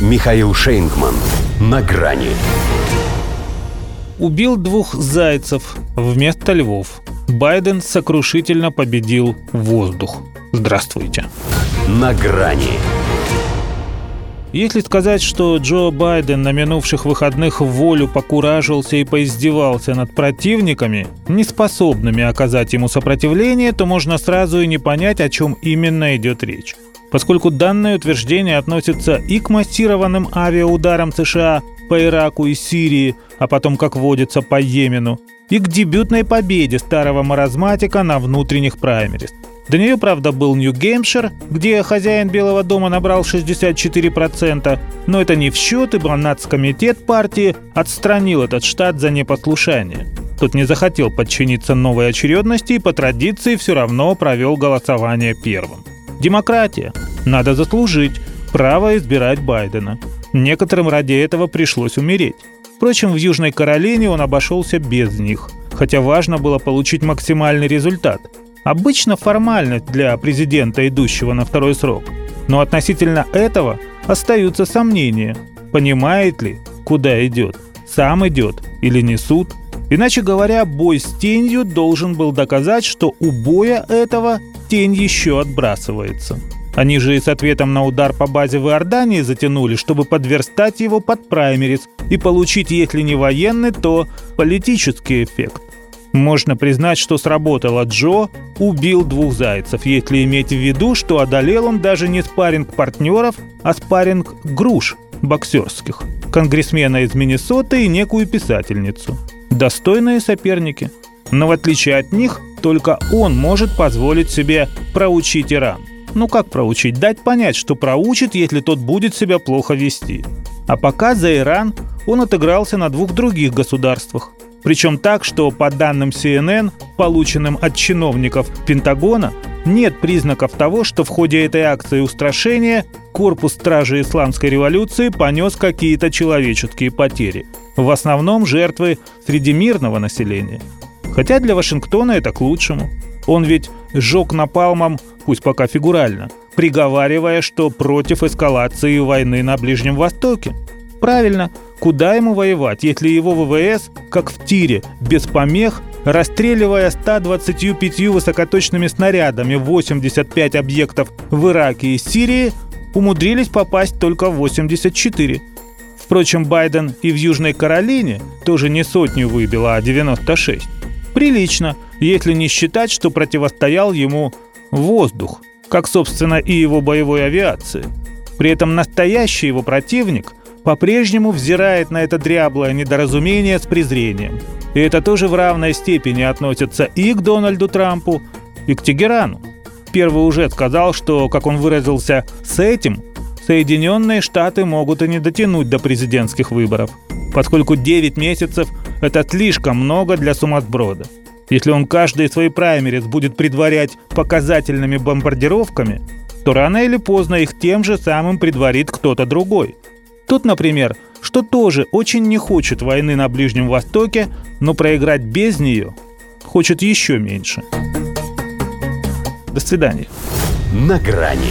Михаил Шейнгман. На грани. Убил двух зайцев вместо львов. Байден сокрушительно победил воздух. Здравствуйте. На грани. Если сказать, что Джо Байден на минувших выходных в волю покуражился и поиздевался над противниками, неспособными оказать ему сопротивление, то можно сразу и не понять, о чем именно идет речь. Поскольку данное утверждение относится и к массированным авиаударам США по Ираку и Сирии, а потом, как водится, по Йемену, и к дебютной победе старого маразматика на внутренних праймериз. До нее, правда, был Нью-Гэмпшир, где хозяин Белого дома набрал 64%, но это не в счет, ибо нацкомитет партии отстранил этот штат за непослушание. Тот не захотел подчиниться новой очередности и по традиции все равно провел голосование первым. Демократия. Надо заслужить право избирать Байдена. Некоторым ради этого пришлось умереть. Впрочем, в Южной Каролине он обошелся без них, хотя важно было получить максимальный результат – Обычно формальность для президента, идущего на второй срок. Но относительно этого остаются сомнения. Понимает ли, куда идет? Сам идет или не суд? Иначе говоря, бой с тенью должен был доказать, что у боя этого тень еще отбрасывается. Они же и с ответом на удар по базе в Иордании затянули, чтобы подверстать его под праймерис и получить, если не военный, то политический эффект. Можно признать, что сработало Джо, убил двух зайцев, если иметь в виду, что одолел он даже не спарринг партнеров, а спарринг груш боксерских, конгрессмена из Миннесоты и некую писательницу. Достойные соперники. Но в отличие от них, только он может позволить себе проучить Иран. Ну как проучить? Дать понять, что проучит, если тот будет себя плохо вести. А пока за Иран он отыгрался на двух других государствах причем так, что по данным CNN, полученным от чиновников Пентагона, нет признаков того, что в ходе этой акции устрашения корпус Стражи Исламской революции понес какие-то человеческие потери. В основном жертвы среди мирного населения. Хотя для Вашингтона это к лучшему. Он ведь сжег напалмом, пусть пока фигурально, приговаривая, что против эскалации войны на Ближнем Востоке. Правильно, куда ему воевать, если его ВВС, как в тире, без помех, расстреливая 125 высокоточными снарядами 85 объектов в Ираке и Сирии, умудрились попасть только в 84. Впрочем, Байден и в Южной Каролине тоже не сотню выбил, а 96. Прилично, если не считать, что противостоял ему воздух, как, собственно, и его боевой авиации. При этом настоящий его противник – по-прежнему взирает на это дряблое недоразумение с презрением. И это тоже в равной степени относится и к Дональду Трампу, и к Тегерану. Первый уже сказал, что, как он выразился, с этим Соединенные Штаты могут и не дотянуть до президентских выборов, поскольку 9 месяцев – это слишком много для сумасброда. Если он каждый свой праймерис будет предварять показательными бомбардировками, то рано или поздно их тем же самым предварит кто-то другой – Тут, например, что тоже очень не хочет войны на Ближнем Востоке, но проиграть без нее хочет еще меньше. До свидания. На грани